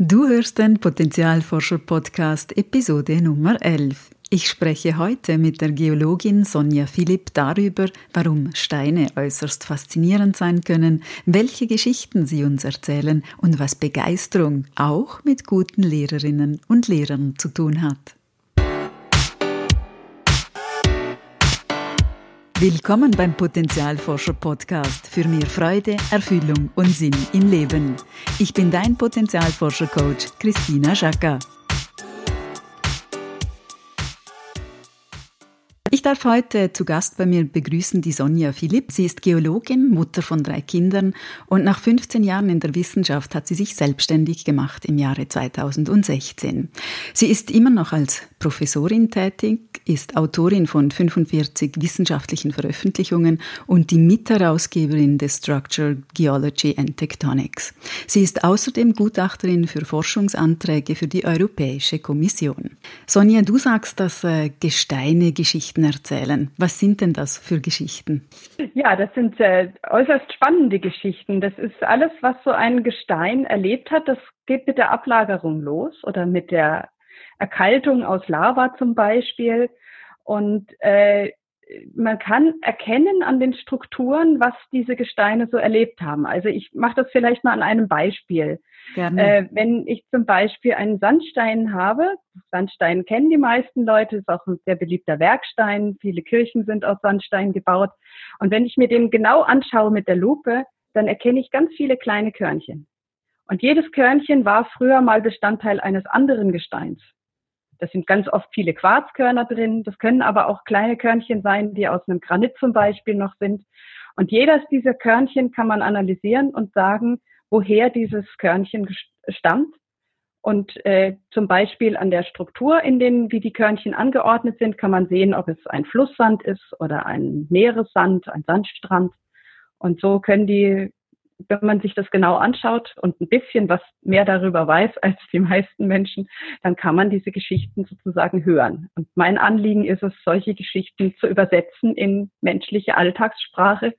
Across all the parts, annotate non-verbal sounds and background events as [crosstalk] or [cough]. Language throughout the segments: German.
Du hörst den Potenzialforscher-Podcast Episode Nummer 11. Ich spreche heute mit der Geologin Sonja Philipp darüber, warum Steine äußerst faszinierend sein können, welche Geschichten sie uns erzählen und was Begeisterung auch mit guten Lehrerinnen und Lehrern zu tun hat. Willkommen beim Potenzialforscher Podcast für mehr Freude, Erfüllung und Sinn im Leben. Ich bin dein Potenzialforscher Coach Christina Schaka. Ich darf heute zu Gast bei mir begrüßen die Sonja Philipp. Sie ist Geologin, Mutter von drei Kindern und nach 15 Jahren in der Wissenschaft hat sie sich selbstständig gemacht im Jahre 2016. Sie ist immer noch als Professorin tätig, ist Autorin von 45 wissenschaftlichen Veröffentlichungen und die Mitherausgeberin des Structure Geology and Tectonics. Sie ist außerdem Gutachterin für Forschungsanträge für die Europäische Kommission. Sonja, du sagst, dass äh, Gesteine Geschichten erzählen. Was sind denn das für Geschichten? Ja, das sind äh, äußerst spannende Geschichten. Das ist alles, was so ein Gestein erlebt hat. Das geht mit der Ablagerung los oder mit der Erkaltung aus Lava zum Beispiel. Und äh, man kann erkennen an den Strukturen, was diese Gesteine so erlebt haben. Also ich mache das vielleicht mal an einem Beispiel. Äh, wenn ich zum Beispiel einen Sandstein habe, Sandstein kennen die meisten Leute, ist auch ein sehr beliebter Werkstein, viele Kirchen sind aus Sandstein gebaut. Und wenn ich mir den genau anschaue mit der Lupe, dann erkenne ich ganz viele kleine Körnchen. Und jedes Körnchen war früher mal Bestandteil eines anderen Gesteins. Das sind ganz oft viele Quarzkörner drin. Das können aber auch kleine Körnchen sein, die aus einem Granit zum Beispiel noch sind. Und jedes dieser Körnchen kann man analysieren und sagen, woher dieses Körnchen stammt. Und äh, zum Beispiel an der Struktur, in denen wie die Körnchen angeordnet sind, kann man sehen, ob es ein Flusssand ist oder ein Meeressand, ein Sandstrand. Und so können die wenn man sich das genau anschaut und ein bisschen was mehr darüber weiß [laughs] als die meisten Menschen, dann kann man diese Geschichten sozusagen hören. Und mein Anliegen ist es, solche Geschichten zu übersetzen in menschliche Alltagssprache,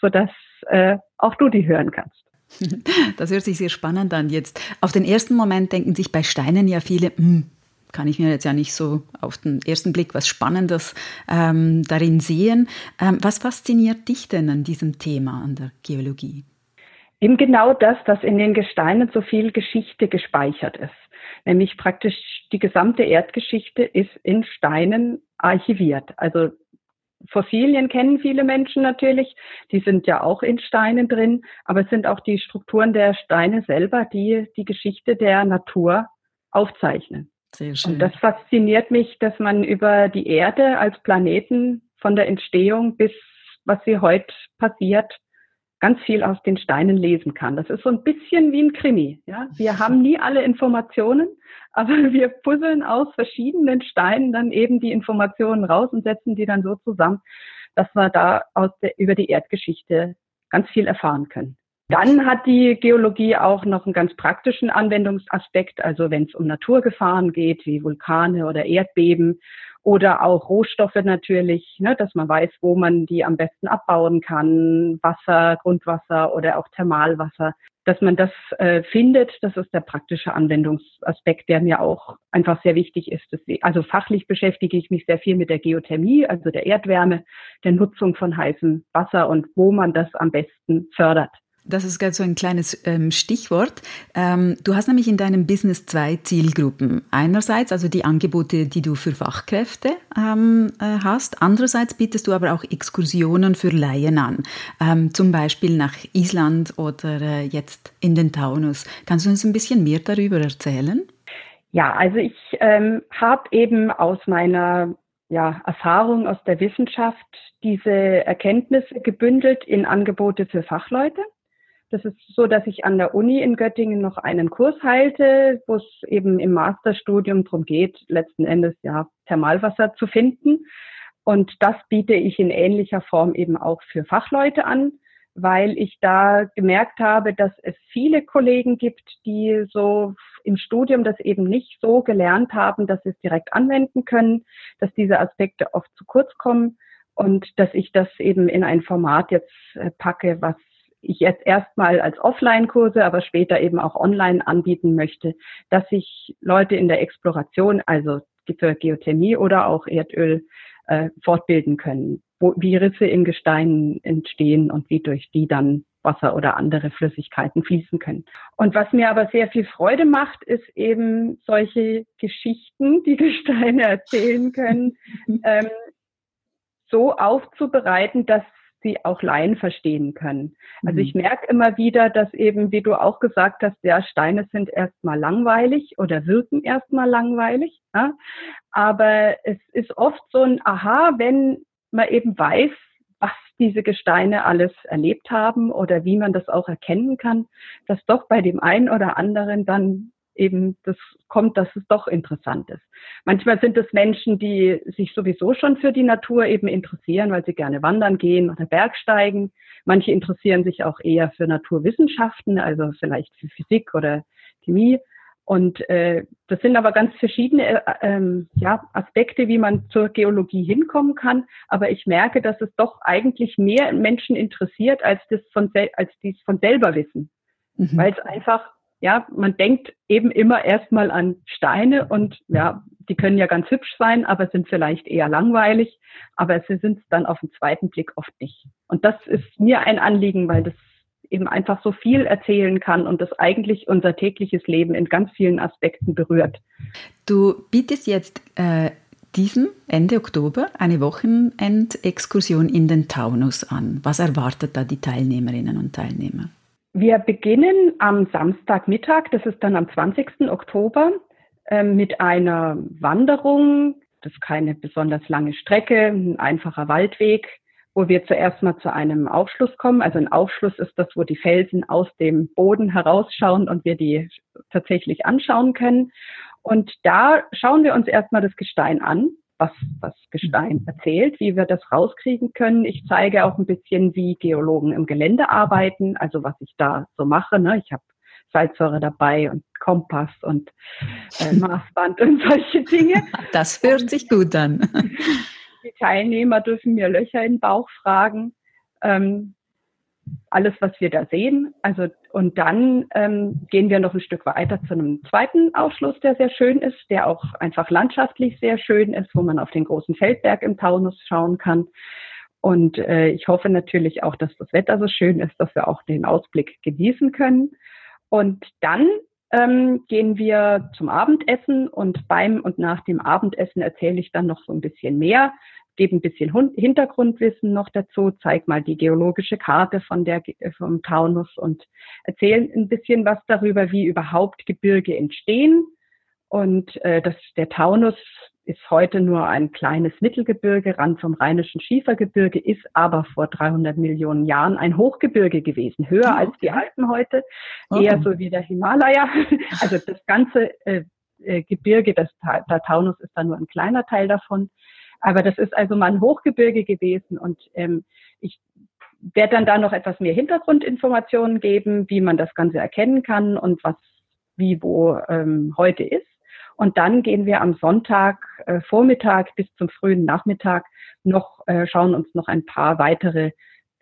sodass äh, auch du die hören kannst. [laughs] Das hört sich sehr spannend an jetzt. Auf den ersten Moment denken sich bei Steinen ja viele, hm, kann ich mir jetzt ja nicht so auf den ersten Blick was Spannendes ähm, darin sehen. Ähm, was fasziniert dich denn an diesem Thema, an der Geologie? Eben genau das, dass in den Gesteinen so viel Geschichte gespeichert ist. Nämlich praktisch die gesamte Erdgeschichte ist in Steinen archiviert. Also Fossilien kennen viele Menschen natürlich, die sind ja auch in Steinen drin, aber es sind auch die Strukturen der Steine selber, die die Geschichte der Natur aufzeichnen. Sehr schön. Und das fasziniert mich, dass man über die Erde als Planeten von der Entstehung bis was sie heute passiert, ganz viel aus den Steinen lesen kann. Das ist so ein bisschen wie ein Krimi. Ja? Wir haben nie alle Informationen, [laughs] aber wir puzzeln aus verschiedenen Steinen dann eben die Informationen raus und setzen die dann so zusammen, dass wir da aus der, über die Erdgeschichte ganz viel erfahren können. Dann hat die Geologie auch noch einen ganz praktischen Anwendungsaspekt, also wenn es um Naturgefahren geht, wie Vulkane oder Erdbeben oder auch Rohstoffe natürlich, ne, dass man weiß, wo man die am besten abbauen kann, Wasser, Grundwasser oder auch Thermalwasser, dass man das äh, findet. Das ist der praktische Anwendungsaspekt, der mir auch einfach sehr wichtig ist. Also fachlich beschäftige ich mich sehr viel mit der Geothermie, also der Erdwärme, der Nutzung von heißem Wasser und wo man das am besten fördert. Das ist gerade so ein kleines ähm, Stichwort. Ähm, du hast nämlich in deinem Business zwei Zielgruppen. Einerseits also die Angebote, die du für Fachkräfte ähm, äh, hast. Andererseits bietest du aber auch Exkursionen für Laien an. Ähm, zum Beispiel nach Island oder äh, jetzt in den Taunus. Kannst du uns ein bisschen mehr darüber erzählen? Ja, also ich ähm, habe eben aus meiner ja, Erfahrung aus der Wissenschaft diese Erkenntnisse gebündelt in Angebote für Fachleute. Das ist so, dass ich an der Uni in Göttingen noch einen Kurs halte, wo es eben im Masterstudium darum geht, letzten Endes ja Thermalwasser zu finden. Und das biete ich in ähnlicher Form eben auch für Fachleute an, weil ich da gemerkt habe, dass es viele Kollegen gibt, die so im Studium das eben nicht so gelernt haben, dass sie es direkt anwenden können, dass diese Aspekte oft zu kurz kommen und dass ich das eben in ein Format jetzt äh, packe, was ich jetzt erstmal als Offline-Kurse, aber später eben auch online anbieten möchte, dass sich Leute in der Exploration, also für Geothermie oder auch Erdöl, äh, fortbilden können, wo, wie Risse in Gesteinen entstehen und wie durch die dann Wasser oder andere Flüssigkeiten fließen können. Und was mir aber sehr viel Freude macht, ist eben solche Geschichten, die Gesteine erzählen können, [laughs] ähm, so aufzubereiten, dass sie auch Laien verstehen können. Also mhm. ich merke immer wieder, dass eben, wie du auch gesagt hast, ja, Steine sind erstmal langweilig oder wirken erstmal langweilig. Ja? Aber es ist oft so ein Aha, wenn man eben weiß, was diese Gesteine alles erlebt haben oder wie man das auch erkennen kann, dass doch bei dem einen oder anderen dann eben das kommt, dass es doch interessant ist. Manchmal sind es Menschen, die sich sowieso schon für die Natur eben interessieren, weil sie gerne wandern gehen oder Bergsteigen. Manche interessieren sich auch eher für Naturwissenschaften, also vielleicht für Physik oder Chemie. Und äh, das sind aber ganz verschiedene äh, ähm, ja, Aspekte, wie man zur Geologie hinkommen kann. Aber ich merke, dass es doch eigentlich mehr Menschen interessiert, als das von als dies von selber wissen, mhm. weil es einfach ja, man denkt eben immer erstmal an Steine und ja, die können ja ganz hübsch sein, aber sind vielleicht eher langweilig, aber sie sind es dann auf den zweiten Blick oft nicht. Und das ist mir ein Anliegen, weil das eben einfach so viel erzählen kann und das eigentlich unser tägliches Leben in ganz vielen Aspekten berührt. Du bietest jetzt äh, diesen Ende Oktober eine Wochenendexkursion in den Taunus an. Was erwartet da die Teilnehmerinnen und Teilnehmer? Wir beginnen am Samstagmittag, das ist dann am 20. Oktober, äh, mit einer Wanderung. Das ist keine besonders lange Strecke, ein einfacher Waldweg wo wir zuerst mal zu einem Aufschluss kommen. Also ein Aufschluss ist das, wo die Felsen aus dem Boden herausschauen und wir die tatsächlich anschauen können. Und da schauen wir uns erstmal das Gestein an, was das Gestein erzählt, wie wir das rauskriegen können. Ich zeige auch ein bisschen, wie Geologen im Gelände arbeiten, also was ich da so mache. Ne? Ich habe Salzsäure dabei und Kompass und äh, [laughs] Maßband und solche Dinge. Das hört sich gut an. [laughs] Die Teilnehmer dürfen mir Löcher in den Bauch fragen. Ähm, alles, was wir da sehen. Also und dann ähm, gehen wir noch ein Stück weiter zu einem zweiten Ausschluss, der sehr schön ist, der auch einfach landschaftlich sehr schön ist, wo man auf den großen Feldberg im Taunus schauen kann. Und äh, ich hoffe natürlich auch, dass das Wetter so schön ist, dass wir auch den Ausblick genießen können. Und dann ähm, gehen wir zum Abendessen und beim und nach dem Abendessen erzähle ich dann noch so ein bisschen mehr, gebe ein bisschen Hintergrundwissen noch dazu, zeige mal die geologische Karte von der, vom Taunus und erzähle ein bisschen was darüber, wie überhaupt Gebirge entstehen. Und äh, das, der Taunus ist heute nur ein kleines Mittelgebirge, Rand vom Rheinischen Schiefergebirge, ist aber vor 300 Millionen Jahren ein Hochgebirge gewesen, höher okay. als die Alpen heute, okay. eher so wie der Himalaya. [laughs] Also das ganze äh, äh, Gebirge, das, der Taunus ist da nur ein kleiner Teil davon. Aber das ist also mal ein Hochgebirge gewesen und ähm, ich werde dann da noch etwas mehr Hintergrundinformationen geben, wie man das Ganze erkennen kann und was wie wo ähm, heute ist. Und dann gehen wir am Sonntag äh, Vormittag bis zum frühen Nachmittag noch, äh, schauen uns noch ein paar weitere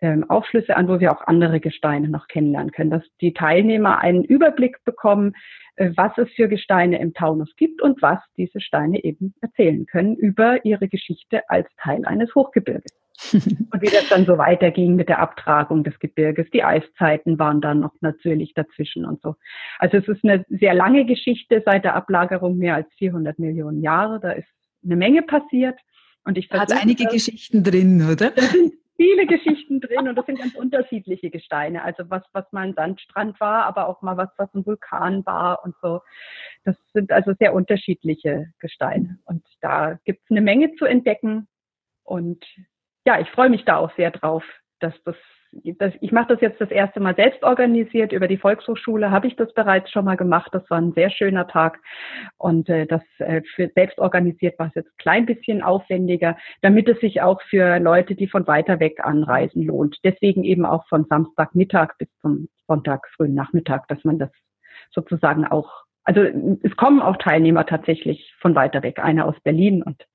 ähm, Aufschlüsse an, wo wir auch andere Gesteine noch kennenlernen können, dass die Teilnehmer einen Überblick bekommen, äh, was es für Gesteine im Taunus gibt und was diese Steine eben erzählen können über ihre Geschichte als Teil eines Hochgebirges. [laughs] und wie das dann so weiterging mit der Abtragung des Gebirges. Die Eiszeiten waren dann noch natürlich dazwischen und so. Also es ist eine sehr lange Geschichte seit der Ablagerung, mehr als 400 Millionen Jahre. Da ist eine Menge passiert. Und ich hat einige das, Geschichten drin, oder? Da sind viele Geschichten drin und das sind ganz unterschiedliche Gesteine. Also was, was mal ein Sandstrand war, aber auch mal was, was ein Vulkan war und so. Das sind also sehr unterschiedliche Gesteine. Und da gibt es eine Menge zu entdecken. Und ja, ich freue mich da auch sehr drauf, dass das, das ich mache das jetzt das erste Mal selbst organisiert. Über die Volkshochschule habe ich das bereits schon mal gemacht. Das war ein sehr schöner Tag. Und äh, das äh, für selbst organisiert war es jetzt ein klein bisschen aufwendiger, damit es sich auch für Leute, die von weiter weg anreisen, lohnt. Deswegen eben auch von Samstagmittag bis zum Sonntag frühen Nachmittag, dass man das sozusagen auch, also es kommen auch Teilnehmer tatsächlich von weiter weg. Einer aus Berlin und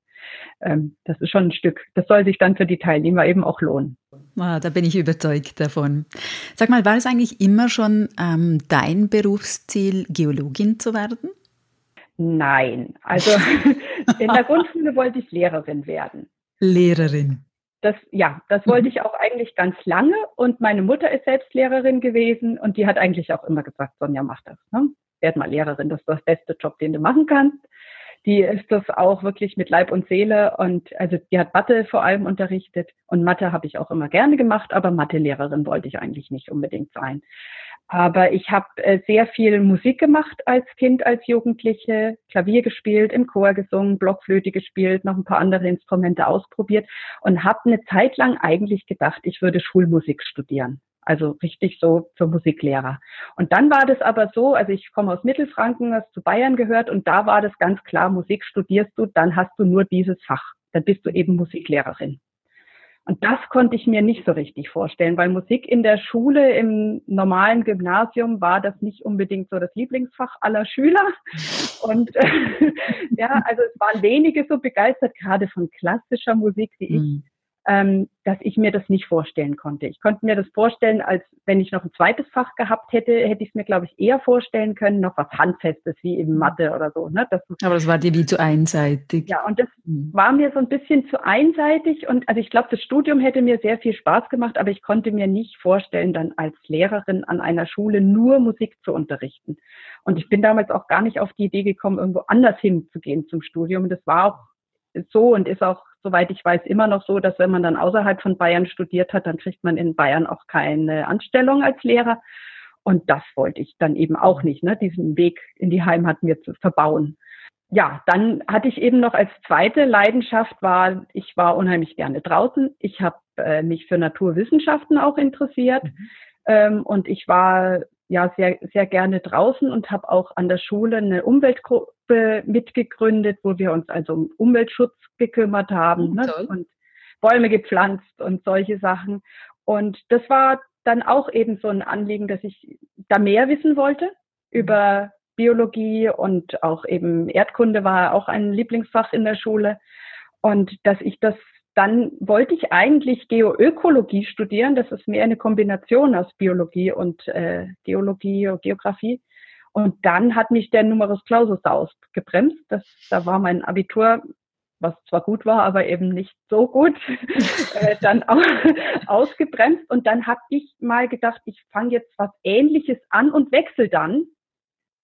das ist schon ein Stück. Das soll sich dann für die Teilnehmer eben auch lohnen. Ah, da bin ich überzeugt davon. Sag mal, war es eigentlich immer schon ähm, dein Berufsziel, Geologin zu werden? Nein, also [laughs] in der Grundschule wollte ich Lehrerin werden. Lehrerin. Das, ja, das wollte ich auch eigentlich ganz lange und meine Mutter ist selbst Lehrerin gewesen und die hat eigentlich auch immer gesagt, Sonja, mach das. Ne? Werd mal Lehrerin, das ist das beste Job, den du machen kannst. Die ist das auch wirklich mit Leib und Seele und also die hat Mathe vor allem unterrichtet und Mathe habe ich auch immer gerne gemacht, aber Mathelehrerin wollte ich eigentlich nicht unbedingt sein. Aber ich habe äh, sehr viel Musik gemacht als Kind, als Jugendliche, Klavier gespielt, im Chor gesungen, Blockflöte gespielt, noch ein paar andere Instrumente ausprobiert und habe eine Zeit lang eigentlich gedacht, ich würde Schulmusik studieren. Also richtig so zur Musiklehrer. Und dann war das aber so, also ich komme aus Mittelfranken, das zu Bayern gehört und da war das ganz klar, Musik studierst du, dann hast du nur dieses Fach. Dann bist du eben Musiklehrerin. Und das konnte ich mir nicht so richtig vorstellen, weil Musik in der Schule, im normalen Gymnasium war das nicht unbedingt so das Lieblingsfach aller Schüler. Und äh, [laughs] ja, also es waren wenige so begeistert, gerade von klassischer Musik wie ich. Mhm ähm, dass ich mir das nicht vorstellen konnte. Ich konnte mir das vorstellen, als wenn ich noch ein zweites Fach gehabt hätte, hätte ich es mir, glaube ich, eher vorstellen können, noch was Handfestes wie eben Mathe oder so. Ne? Das, Aber das war dir wie zu einseitig. Ja, und das mhm. war mir so ein bisschen zu einseitig. Und also ich glaube, das Studium hätte mir sehr viel Spaß gemacht, aber ich konnte mir nicht vorstellen, dann als Lehrerin an einer Schule nur Musik zu unterrichten. Und ich bin damals auch gar nicht auf die Idee gekommen, irgendwo anders hinzugehen zum Studium. Das war auch so und ist auch soweit ich weiß, immer noch so, dass wenn man dann außerhalb von Bayern studiert hat, dann kriegt man in Bayern auch keine Anstellung als Lehrer. Und das wollte ich dann eben auch nicht, ne, diesen Weg in die Heimat mir zu verbauen. Ja, dann hatte ich eben noch als zweite Leidenschaft war, ich war unheimlich gerne draußen. Ich habe äh, mich für Naturwissenschaften auch interessiert. Mhm. Ähm, und ich war ja sehr, sehr gerne draußen und habe auch an der Schule eine Umweltgruppe mitgegründet, wo wir uns also um Umweltschutz gekümmert haben ne? und Bäume gepflanzt und solche Sachen. Und das war dann auch eben so ein Anliegen, dass ich da mehr wissen wollte mhm. über Biologie und auch eben Erdkunde war auch ein Lieblingsfach in der Schule. Und dass ich das dann wollte ich eigentlich Geoökologie studieren. Das ist mehr eine Kombination aus Biologie und äh, Geologie und Geografie. Und dann hat mich der Numerus Clausus ausgebremst. Das, da war mein Abitur, was zwar gut war, aber eben nicht so gut, [laughs] äh, dann auch ausgebremst. Und dann habe ich mal gedacht, ich fange jetzt was Ähnliches an und wechsle dann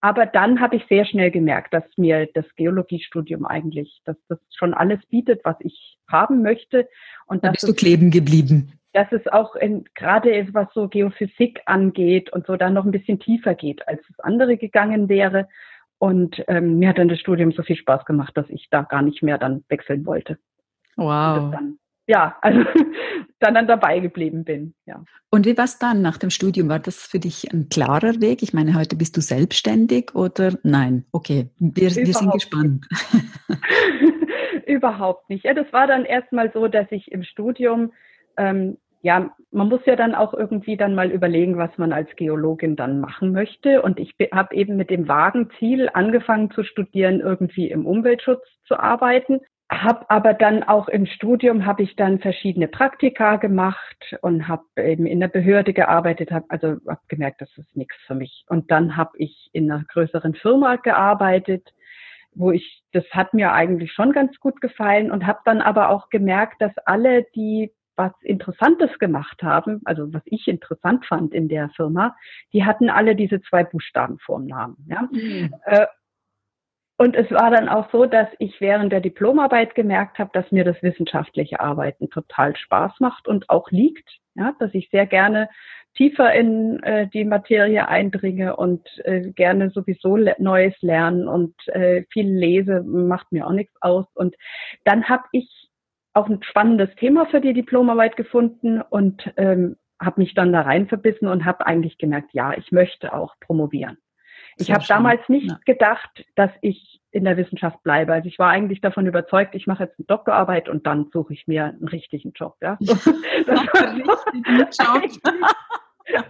aber dann habe ich sehr schnell gemerkt, dass mir das Geologiestudium eigentlich, dass das schon alles bietet, was ich haben möchte. Und da bist du kleben geblieben. Dass es auch in, gerade was so Geophysik angeht und so dann noch ein bisschen tiefer geht, als es andere gegangen wäre. Und ähm, mir hat dann das Studium so viel Spaß gemacht, dass ich da gar nicht mehr dann wechseln wollte. Wow. Dann, ja, also [laughs] dann, dann dabei geblieben bin. Ja. Und wie war es dann nach dem Studium? War das für dich ein klarer Weg? Ich meine, heute bist du selbstständig oder nein? Okay, wir, wir sind gespannt. [laughs] Überhaupt nicht. Ja, das war dann erstmal so, dass ich im Studium, ähm, ja, man muss ja dann auch irgendwie dann mal überlegen, was man als Geologin dann machen möchte. Und ich habe eben mit dem vagen Ziel angefangen zu studieren, irgendwie im Umweltschutz zu arbeiten habe aber dann auch im Studium habe ich dann verschiedene Praktika gemacht und habe eben in der Behörde gearbeitet, habe also habe gemerkt, das ist nichts für mich. Und dann habe ich in einer größeren Firma gearbeitet, wo ich das hat mir eigentlich schon ganz gut gefallen und habe dann aber auch gemerkt, dass alle die was Interessantes gemacht haben, also was ich interessant fand in der Firma, die hatten alle diese zwei Buchstaben vorm Namen. Ja? Mhm. Und es war dann auch so, dass ich während der Diplomarbeit gemerkt habe, dass mir das wissenschaftliche Arbeiten total Spaß macht und auch liegt, ja, dass ich sehr gerne tiefer in äh, die Materie eindringe und äh, gerne sowieso le Neues lernen und äh, viel lese, macht mir auch nichts aus. Und dann habe ich auch ein spannendes Thema für die Diplomarbeit gefunden und ähm, habe mich dann da rein verbissen und habe eigentlich gemerkt, ja, ich möchte auch promovieren. Ich habe damals nicht ja. gedacht, dass ich in der Wissenschaft bleibe. Also ich war eigentlich davon überzeugt, ich mache jetzt eine Doktorarbeit und dann suche ich mir einen richtigen Job. Ja? [laughs] das [laughs] war [laughs] eigentlich,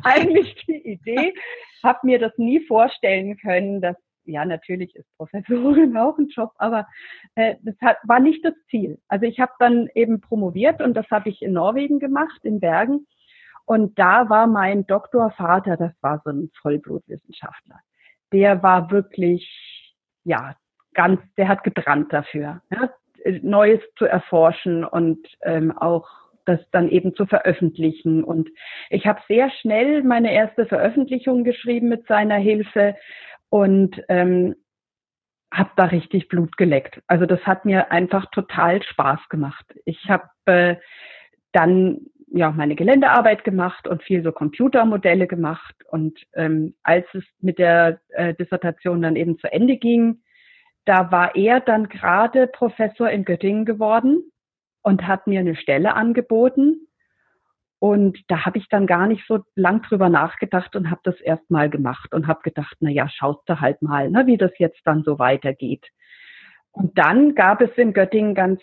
eigentlich die Idee. Habe mir das nie vorstellen können, dass ja, natürlich ist Professorin auch ein Job, aber äh, das hat, war nicht das Ziel. Also ich habe dann eben promoviert und das habe ich in Norwegen gemacht, in Bergen. Und da war mein Doktorvater, das war so ein Vollblutwissenschaftler. Der war wirklich, ja, ganz, der hat gebrannt dafür, ja, Neues zu erforschen und ähm, auch das dann eben zu veröffentlichen. Und ich habe sehr schnell meine erste Veröffentlichung geschrieben mit seiner Hilfe und ähm, habe da richtig Blut geleckt. Also das hat mir einfach total Spaß gemacht. Ich habe äh, dann ja meine Geländearbeit gemacht und viel so Computermodelle gemacht. Und ähm, als es mit der äh, Dissertation dann eben zu Ende ging, da war er dann gerade Professor in Göttingen geworden und hat mir eine Stelle angeboten. Und da habe ich dann gar nicht so lang drüber nachgedacht und habe das erst mal gemacht und habe gedacht, na ja, schaust du halt mal, ne, wie das jetzt dann so weitergeht. Und dann gab es in Göttingen ganz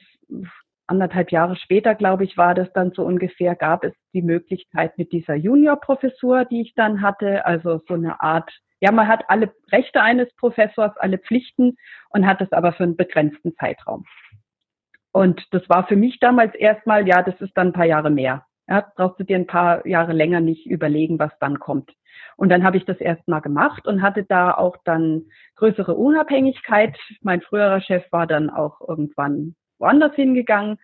anderthalb Jahre später, glaube ich, war das dann so ungefähr, gab es die Möglichkeit mit dieser Juniorprofessur, die ich dann hatte, also so eine Art, ja, man hat alle Rechte eines Professors, alle Pflichten und hat es aber für einen begrenzten Zeitraum. Und das war für mich damals erstmal, ja, das ist dann ein paar Jahre mehr. Ja, brauchst du dir ein paar Jahre länger nicht überlegen, was dann kommt. Und dann habe ich das erstmal gemacht und hatte da auch dann größere Unabhängigkeit. Mein früherer Chef war dann auch irgendwann woanders hingegangen.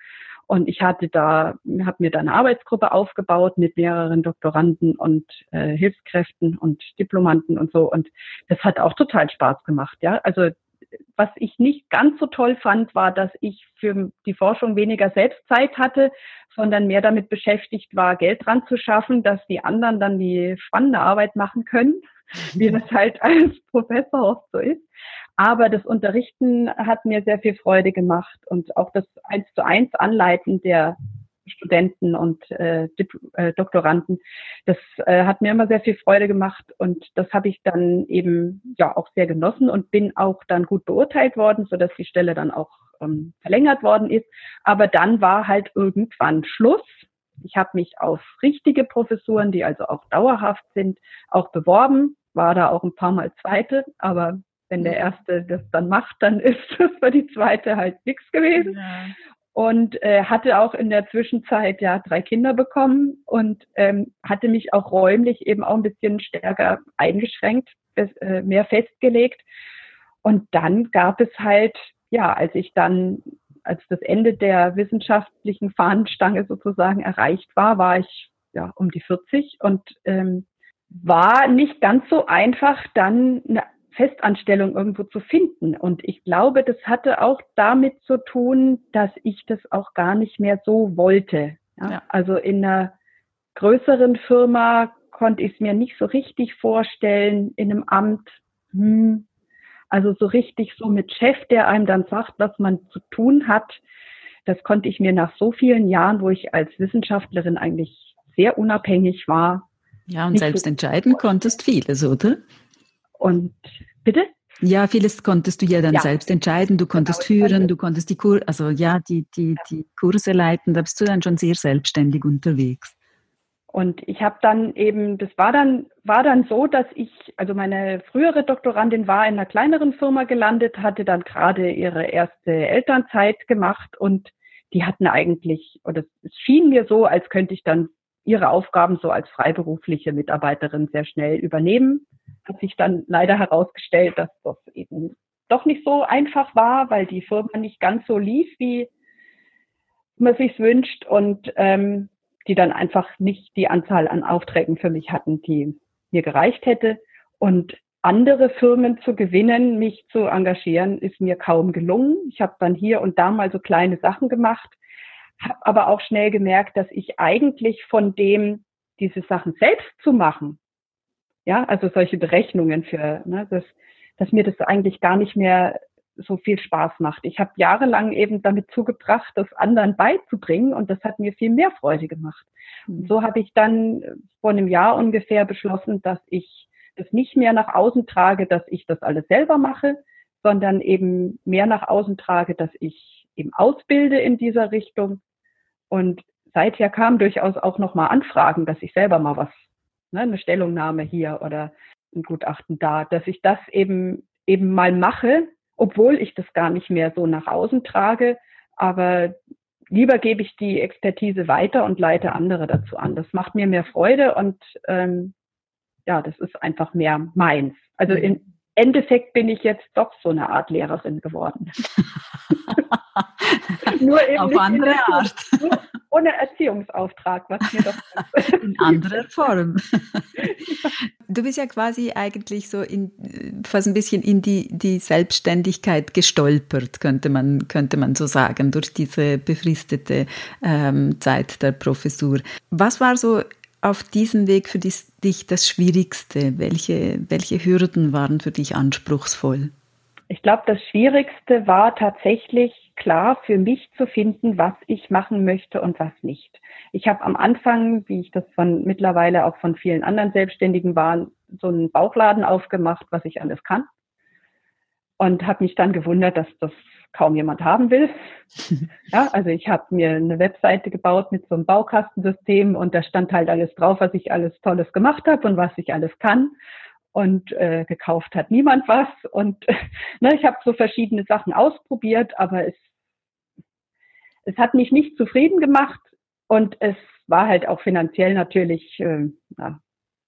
Und ich hatte da, habe mir da eine Arbeitsgruppe aufgebaut mit mehreren Doktoranden und äh, Hilfskräften und Diplomanten und so. Und das hat auch total Spaß gemacht. Ja, also was ich nicht ganz so toll fand, war, dass ich für die Forschung weniger Selbstzeit hatte, sondern mehr damit beschäftigt war, Geld dran zu schaffen, dass die anderen dann die spannende Arbeit machen können, [laughs] wie das halt als Professor oft so ist. Aber das Unterrichten hat mir sehr viel Freude gemacht und auch das eins zu eins Anleiten der Studenten und äh, äh, Doktoranden. Das äh, hat mir immer sehr viel Freude gemacht und das habe ich dann eben ja auch sehr genossen und bin auch dann gut beurteilt worden, so dass die Stelle dann auch ähm, verlängert worden ist. Aber dann war halt irgendwann Schluss. Ich habe mich auf richtige Professuren, die also auch dauerhaft sind, auch beworben, war da auch ein paar Mal zweite, aber wenn der erste das dann macht, dann [laughs] ist das für die zweite halt nichts gewesen. Ja und äh, hatte auch in der Zwischenzeit ja drei Kinder bekommen und ähm, hatte mich auch räumlich eben auch ein bisschen stärker eingeschränkt, äh, mehr festgelegt. Und dann gab es halt, ja, als ich dann, als das Ende der wissenschaftlichen Fahnenstange sozusagen erreicht war, war ich ja um die 40 und ähm, war nicht ganz so einfach, dann eine Festanstellung irgendwo zu finden. Und ich glaube, das hatte auch damit zu tun, dass ich das auch gar nicht mehr so wollte. Ja? Ja. Also in einer größeren Firma konnte ich es mir nicht so richtig vorstellen, in einem Amt, hm, also so richtig so mit Chef, der einem dann sagt, was man zu tun hat. Das konnte ich mir nach so vielen Jahren, wo ich als Wissenschaftlerin eigentlich sehr unabhängig war. Ja, und selbst so entscheiden konntest vieles, oder? Und bitte? Ja, vieles konntest du ja dann ja. selbst entscheiden. Du konntest genau, führen, du konntest die Kur also ja, die, die, die Kurse leiten. Da bist du dann schon sehr selbstständig unterwegs. Und ich habe dann eben, das war dann, war dann so, dass ich, also meine frühere Doktorandin war in einer kleineren Firma gelandet, hatte dann gerade ihre erste Elternzeit gemacht und die hatten eigentlich, oder es schien mir so, als könnte ich dann ihre Aufgaben so als freiberufliche Mitarbeiterin sehr schnell übernehmen. Hat sich dann leider herausgestellt, dass das eben doch nicht so einfach war, weil die Firma nicht ganz so lief, wie man sich wünscht und ähm, die dann einfach nicht die Anzahl an Aufträgen für mich hatten, die mir gereicht hätte. Und andere Firmen zu gewinnen, mich zu engagieren, ist mir kaum gelungen. Ich habe dann hier und da mal so kleine Sachen gemacht, habe aber auch schnell gemerkt, dass ich eigentlich von dem, diese Sachen selbst zu machen, ja, also solche Berechnungen für, ne, dass, dass mir das eigentlich gar nicht mehr so viel Spaß macht. Ich habe jahrelang eben damit zugebracht, das anderen beizubringen und das hat mir viel mehr Freude gemacht. Und mhm. so habe ich dann vor einem Jahr ungefähr beschlossen, dass ich das nicht mehr nach außen trage, dass ich das alles selber mache, sondern eben mehr nach außen trage, dass ich eben ausbilde in dieser Richtung und seither kamen durchaus auch nochmal Anfragen, dass ich selber mal was, ne, eine Stellungnahme hier oder ein Gutachten da, dass ich das eben eben mal mache, obwohl ich das gar nicht mehr so nach außen trage. Aber lieber gebe ich die Expertise weiter und leite andere dazu an. Das macht mir mehr Freude und ähm, ja, das ist einfach mehr meins. Also mhm. im Endeffekt bin ich jetzt doch so eine Art Lehrerin geworden. [laughs] nur eben Auf andere Art. Nur ohne Erziehungsauftrag, was mir doch [laughs] in anderer Form. [laughs] Du bist ja quasi eigentlich so in, fast ein bisschen in die, die Selbstständigkeit gestolpert, könnte man, könnte man so sagen, durch diese befristete ähm, Zeit der Professur. Was war so auf diesem Weg für dich das Schwierigste? Welche, welche Hürden waren für dich anspruchsvoll? Ich glaube, das Schwierigste war tatsächlich klar für mich zu finden, was ich machen möchte und was nicht. Ich habe am Anfang, wie ich das von mittlerweile auch von vielen anderen Selbstständigen war, so einen Bauchladen aufgemacht, was ich alles kann. Und habe mich dann gewundert, dass das kaum jemand haben will. [laughs] Ja, also ich habe mir eine Webseite gebaut mit so einem Baukastensystem und da stand halt alles drauf, was ich alles Tolles gemacht habe und was ich alles kann. Und äh, gekauft hat niemand was. Und [laughs] ne, ich habe so verschiedene Sachen ausprobiert, aber es, es hat mich nicht zufrieden gemacht und es war halt auch finanziell natürlich, äh, ja,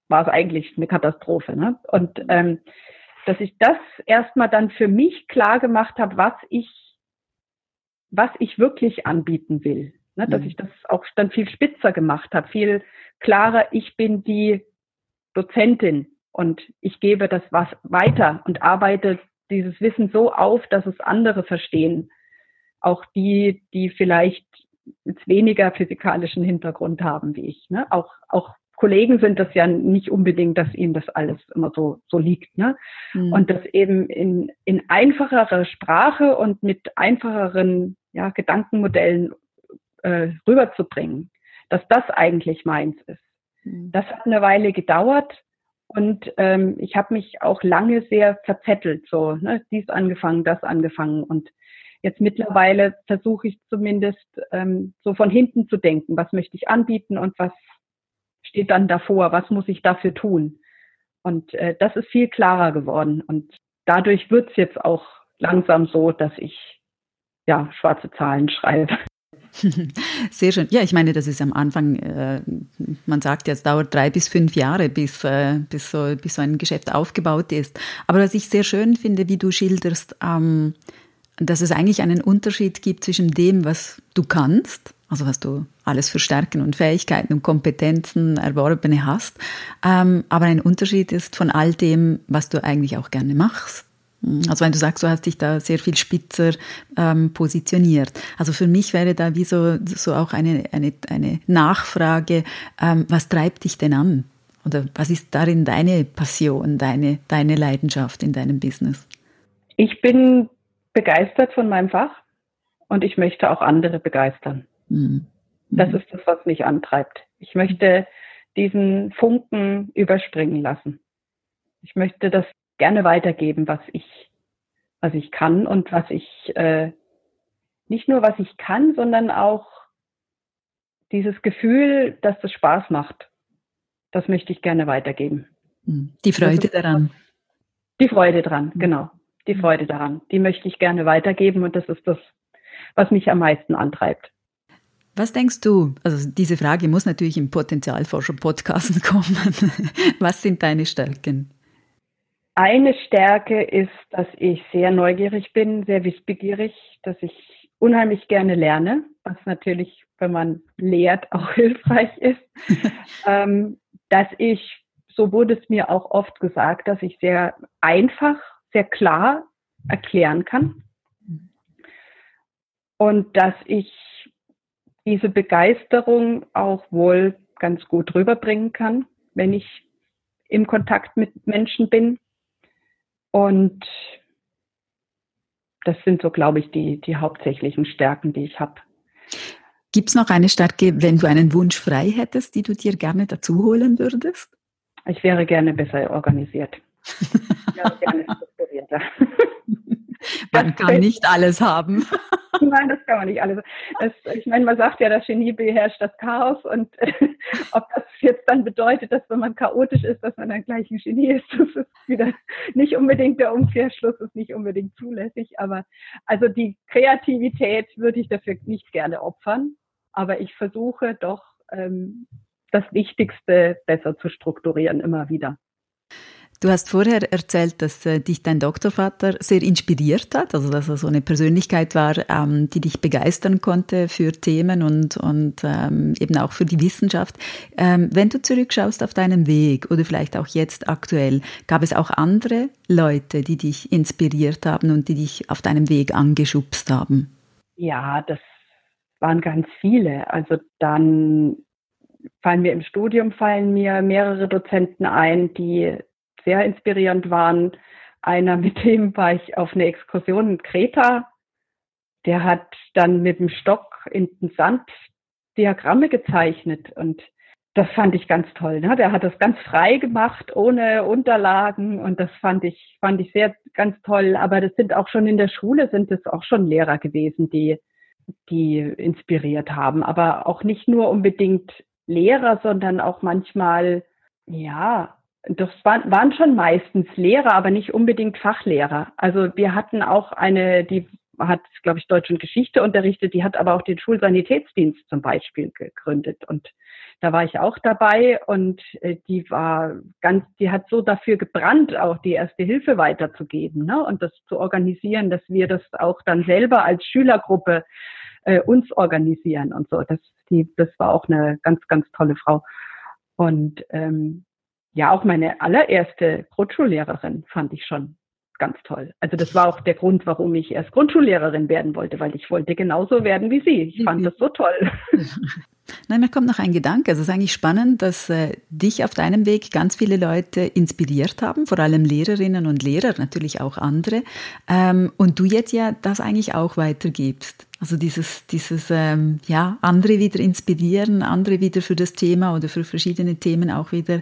war es eigentlich eine Katastrophe. Ne? Und ähm, dass ich das erstmal dann für mich klar gemacht habe, was ich, was ich wirklich anbieten will. Ne, dass mhm. ich das auch dann viel spitzer gemacht habe, viel klarer, ich bin die Dozentin und ich gebe das was weiter und arbeite dieses Wissen so auf, dass es andere verstehen. Auch die, die vielleicht jetzt weniger physikalischen Hintergrund haben wie ich. Ne? Auch, auch Kollegen sind das ja nicht unbedingt, dass ihnen das alles immer so, so liegt. Ne? Mhm. Und das eben in, in einfacherer Sprache und mit einfacheren ja, Gedankenmodellen äh, rüberzubringen, dass das eigentlich meins ist. Mhm. Das hat eine Weile gedauert und ähm, ich habe mich auch lange sehr verzettelt, so ne? dies angefangen, das angefangen und Jetzt mittlerweile versuche ich zumindest ähm, so von hinten zu denken, was möchte ich anbieten und was steht dann davor, was muss ich dafür tun. Und äh, das ist viel klarer geworden. Und dadurch wird es jetzt auch langsam so, dass ich ja schwarze Zahlen schreibe. [laughs] Sehr schön. Ja, ich meine, das ist am Anfang, äh, man sagt ja, es dauert drei bis fünf Jahre, bis, äh, bis, so, bis so ein Geschäft aufgebaut ist. Aber was ich sehr schön finde, wie du schilderst, ähm, dass es eigentlich einen Unterschied gibt zwischen dem, was du kannst also was du alles für Stärken und Fähigkeiten und Kompetenzen erworbene hast. Ähm, aber ein Unterschied ist von all dem, was du eigentlich auch gerne machst. Also wenn du sagst, du hast dich da sehr viel spitzer ähm, positioniert. Also für mich wäre da wie so, so auch eine, eine, eine Nachfrage, ähm, was treibt dich denn an? Oder was ist darin deine Passion, deine, deine Leidenschaft in deinem Business? Ich bin begeistert von meinem Fach und ich möchte auch andere begeistern. Mhm. Das ist das, was mich antreibt. Ich möchte diesen Funken überspringen lassen. Ich möchte das gerne weitergeben, was ich, was ich kann und was ich, äh, nicht nur was ich kann, sondern auch dieses Gefühl, dass das Spaß macht. Das möchte ich gerne weitergeben. Mhm. Die Freude daran. Die Freude dran, genau. Die Freude daran. Die möchte ich gerne weitergeben und das ist das, was mich am meisten antreibt. Was denkst du? Also diese Frage muss natürlich im Potenzialforscher-Podcast [laughs] kommen. Was sind deine Stärken? Eine Stärke ist, dass ich sehr neugierig bin, sehr wissbegierig, dass ich unheimlich gerne lerne, was natürlich, wenn man lehrt, [laughs] auch hilfreich ist. [laughs] ähm, dass ich, so wurde es mir auch oft gesagt, dass ich sehr einfach, sehr klar erklären kann. Und dass ich diese Begeisterung auch wohl ganz gut rüberbringen kann, wenn ich im Kontakt mit Menschen bin. Und das sind so, glaube ich, die, die hauptsächlichen Stärken, die ich habe. Gibt es noch eine Stärke, wenn du einen Wunsch frei hättest, die du dir gerne dazu holen würdest? Ich wäre gerne besser organisiert. [laughs] Gerne strukturierter. [laughs] Man kann nicht alles haben. [laughs] Nein, das kann man nicht alles. Das, ich meine, man sagt ja, das Genie beherrscht das Chaos und äh, ob das jetzt dann bedeutet, dass wenn man chaotisch ist, dass man dann gleich ein Genie ist, das ist wieder nicht unbedingt der Umkehrschluss, ist nicht unbedingt zulässig. Aber also die Kreativität würde ich dafür nicht gerne opfern, aber ich versuche doch ähm, das Wichtigste besser zu strukturieren immer wieder. Du hast vorher erzählt, dass äh, dich dein Doktorvater sehr inspiriert hat, also dass er so eine Persönlichkeit war, ähm, die dich begeistern konnte für Themen und, und ähm, eben auch für die Wissenschaft. Ähm, wenn du zurückschaust auf deinen Weg oder vielleicht auch jetzt aktuell, gab es auch andere Leute, die dich inspiriert haben und die dich auf deinem Weg angeschubst haben? Ja, das waren ganz viele. Also dann fallen mir im Studium fallen mir mehrere Dozenten ein, die sehr inspirierend waren. Einer, mit dem war ich auf eine Exkursion in Kreta. Der hat dann mit dem Stock in den Sand Diagramme gezeichnet und das fand ich ganz toll. Ne? Der hat das ganz frei gemacht, ohne Unterlagen und das fand ich, fand ich sehr ganz toll. Aber das sind auch schon in der Schule sind es auch schon Lehrer gewesen, die, die inspiriert haben. Aber auch nicht nur unbedingt Lehrer, sondern auch manchmal, ja, das waren, waren schon meistens Lehrer, aber nicht unbedingt Fachlehrer. Also wir hatten auch eine, die hat, glaube ich, Deutsch und Geschichte unterrichtet, die hat aber auch den Schulsanitätsdienst zum Beispiel gegründet. Und da war ich auch dabei und äh, die war ganz, die hat so dafür gebrannt, auch die erste Hilfe weiterzugeben ne? und das zu organisieren, dass wir das auch dann selber als Schülergruppe äh, uns organisieren und so. Das, die, das war auch eine ganz, ganz tolle Frau. Und ähm, ja, auch meine allererste Grundschullehrerin fand ich schon ganz toll. Also das war auch der Grund, warum ich erst Grundschullehrerin werden wollte, weil ich wollte genauso werden wie sie. Ich fand das so toll. [laughs] Nein, mir kommt noch ein Gedanke. Also es ist eigentlich spannend, dass äh, dich auf deinem Weg ganz viele Leute inspiriert haben, vor allem Lehrerinnen und Lehrer, natürlich auch andere. Ähm, und du jetzt ja das eigentlich auch weitergibst. Also dieses, dieses ähm, ja, andere wieder inspirieren, andere wieder für das Thema oder für verschiedene Themen auch wieder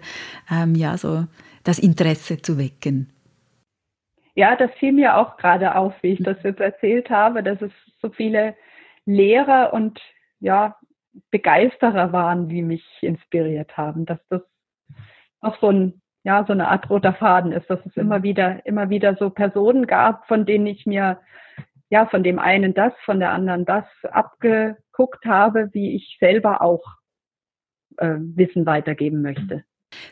ähm, ja, so das Interesse zu wecken. Ja, das fiel mir auch gerade auf, wie ich das jetzt erzählt habe, dass es so viele Lehrer und ja, Begeisterer waren, die mich inspiriert haben, dass das auch so ein ja, so eine Art roter Faden ist, dass es immer wieder, immer wieder so Personen gab, von denen ich mir ja, von dem einen das, von der anderen das abgeguckt habe, wie ich selber auch äh, Wissen weitergeben möchte.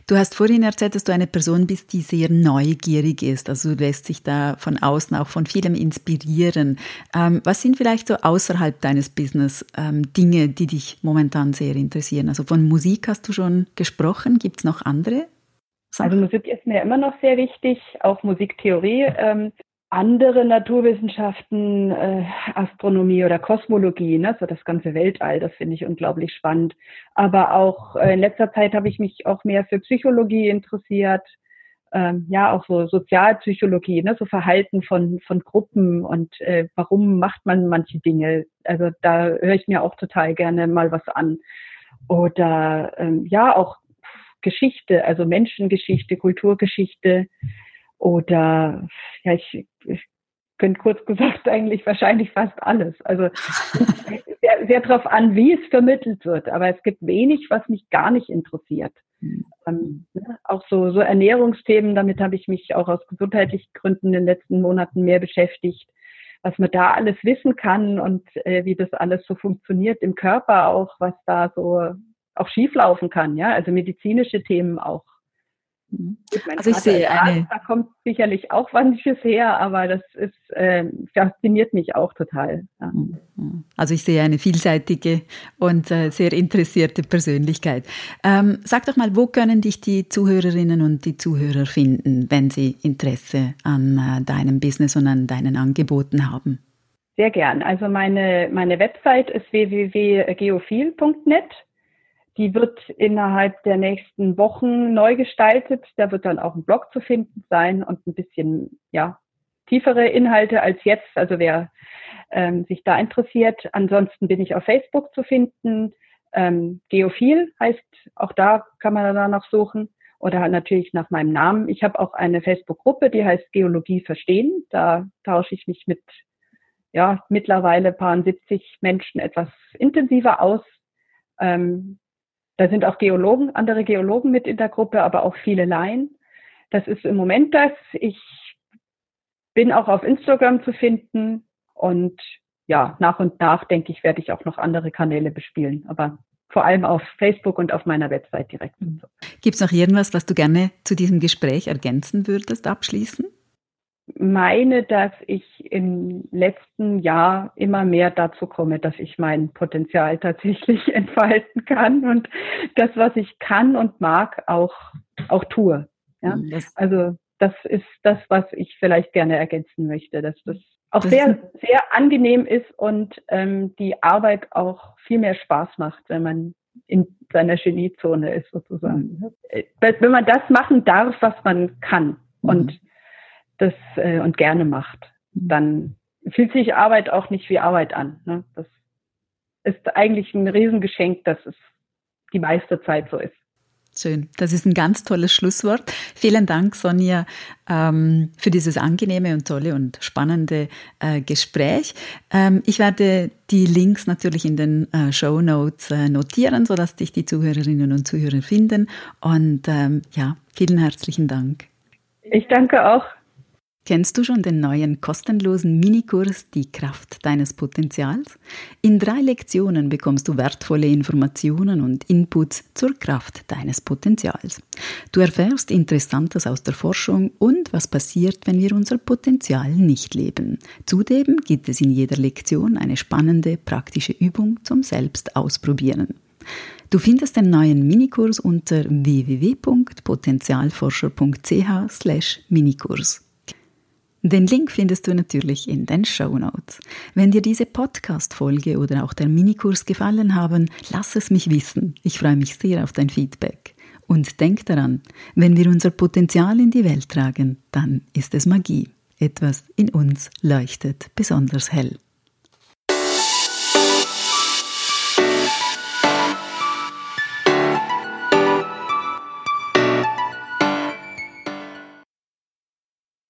Du hast vorhin erzählt, dass du eine Person bist, die sehr neugierig ist. Also du lässt sich da von außen auch von vielem inspirieren. Ähm, was sind vielleicht so außerhalb deines Business ähm, Dinge, die dich momentan sehr interessieren? Also von Musik hast du schon gesprochen. Gibt es noch andere? Also Musik ist mir immer noch sehr wichtig, auch Musiktheorie. Ähm, andere Naturwissenschaften, äh, Astronomie oder Kosmologie, ne, so das ganze Weltall, das finde ich unglaublich spannend. Aber auch äh, in letzter Zeit habe ich mich auch mehr für Psychologie interessiert, ähm, ja, auch so Sozialpsychologie, ne, so Verhalten von, von Gruppen und äh, warum macht man manche Dinge. Also da höre ich mir auch total gerne mal was an. Oder ähm, ja, auch Geschichte, also Menschengeschichte, Kulturgeschichte oder ja, ich, ich könnte kurz gesagt [laughs] eigentlich wahrscheinlich fast alles. Also sehr, sehr darauf an, wie es vermittelt wird. Aber es gibt wenig, was mich gar nicht interessiert. Mhm. Ähm, ne, auch so, so Ernährungsthemen, damit habe ich mich auch aus gesundheitlichen Gründen in den letzten Monaten mehr beschäftigt. Was man da alles wissen kann und äh, wie das alles so funktioniert im Körper auch, was da so auch schieflaufen kann, ja, also medizinische Themen auch. Mhm. also ich sehe eine. Da kommt sicherlich auch manches her, aber das ist, äh, fasziniert mich auch total. Ja. Mhm. Also ich sehe eine vielseitige und äh, sehr interessierte Persönlichkeit. Ähm, sag doch mal, wo können dich die Zuhörerinnen und die Zuhörer finden, wenn sie Interesse an äh, deinem Business und an deinen Angeboten haben? Sehr gern. Also meine, meine Website ist www.geophil.net. Die wird innerhalb der nächsten Wochen neu gestaltet. Da wird dann auch ein Blog zu finden sein und ein bisschen, ja, tiefere Inhalte als jetzt. Also wer ähm, sich da interessiert. Ansonsten bin ich auf Facebook zu finden. Ähm, Geophil heißt, auch da kann man danach suchen. Oder natürlich nach meinem Namen. Ich habe auch eine Facebook-Gruppe, die heißt Geologie verstehen. Da tausche ich mich mit ja, mittlerweile paaren 70 Menschen etwas intensiver aus. Ähm, da sind auch Geologen, andere Geologen mit in der Gruppe, aber auch viele Laien. Das ist im Moment das. Ich bin auch auf Instagram zu finden und ja, nach und nach denke ich, werde ich auch noch andere Kanäle bespielen, aber vor allem auf Facebook und auf meiner Website direkt. Gibt es noch irgendwas, was du gerne zu diesem Gespräch ergänzen würdest, abschließen? Meine, dass ich im letzten Jahr immer mehr dazu komme, dass ich mein Potenzial tatsächlich [laughs] entfalten kann und das, was ich kann und mag, auch, auch tue. Ja? Mhm, also das ist das, was ich vielleicht gerne ergänzen möchte, dass das auch das sehr, sehr angenehm ist und ähm, die Arbeit auch viel mehr Spaß macht, wenn man in seiner Geniezone ist sozusagen. Mhm. Äh, wenn man das machen darf, was man kann und mhm das äh, und gerne macht, dann fühlt sich Arbeit auch nicht wie Arbeit an. Ne? Das ist eigentlich ein Riesengeschenk, dass es die meiste Zeit so ist. Schön, das ist ein ganz tolles Schlusswort. Vielen Dank, Sonja, ähm, für dieses angenehme und tolle und spannende äh, Gespräch. Ähm, ich werde die Links natürlich in den äh, Show Notes äh, notieren, sodass dich die Zuhörerinnen und Zuhörer finden. Und ähm, ja, vielen herzlichen Dank. Ich danke auch. Kennst du schon den neuen kostenlosen Minikurs Die Kraft deines Potenzials? In drei Lektionen bekommst du wertvolle Informationen und Inputs zur Kraft deines Potenzials. Du erfährst Interessantes aus der Forschung und was passiert, wenn wir unser Potenzial nicht leben. Zudem gibt es in jeder Lektion eine spannende praktische Übung zum Selbstausprobieren. Du findest den neuen Minikurs unter www.potenzialforscher.ch/minikurs. Den Link findest du natürlich in den Show Notes. Wenn dir diese Podcast-Folge oder auch der Minikurs gefallen haben, lass es mich wissen. Ich freue mich sehr auf dein Feedback. Und denk daran, wenn wir unser Potenzial in die Welt tragen, dann ist es Magie. Etwas in uns leuchtet besonders hell.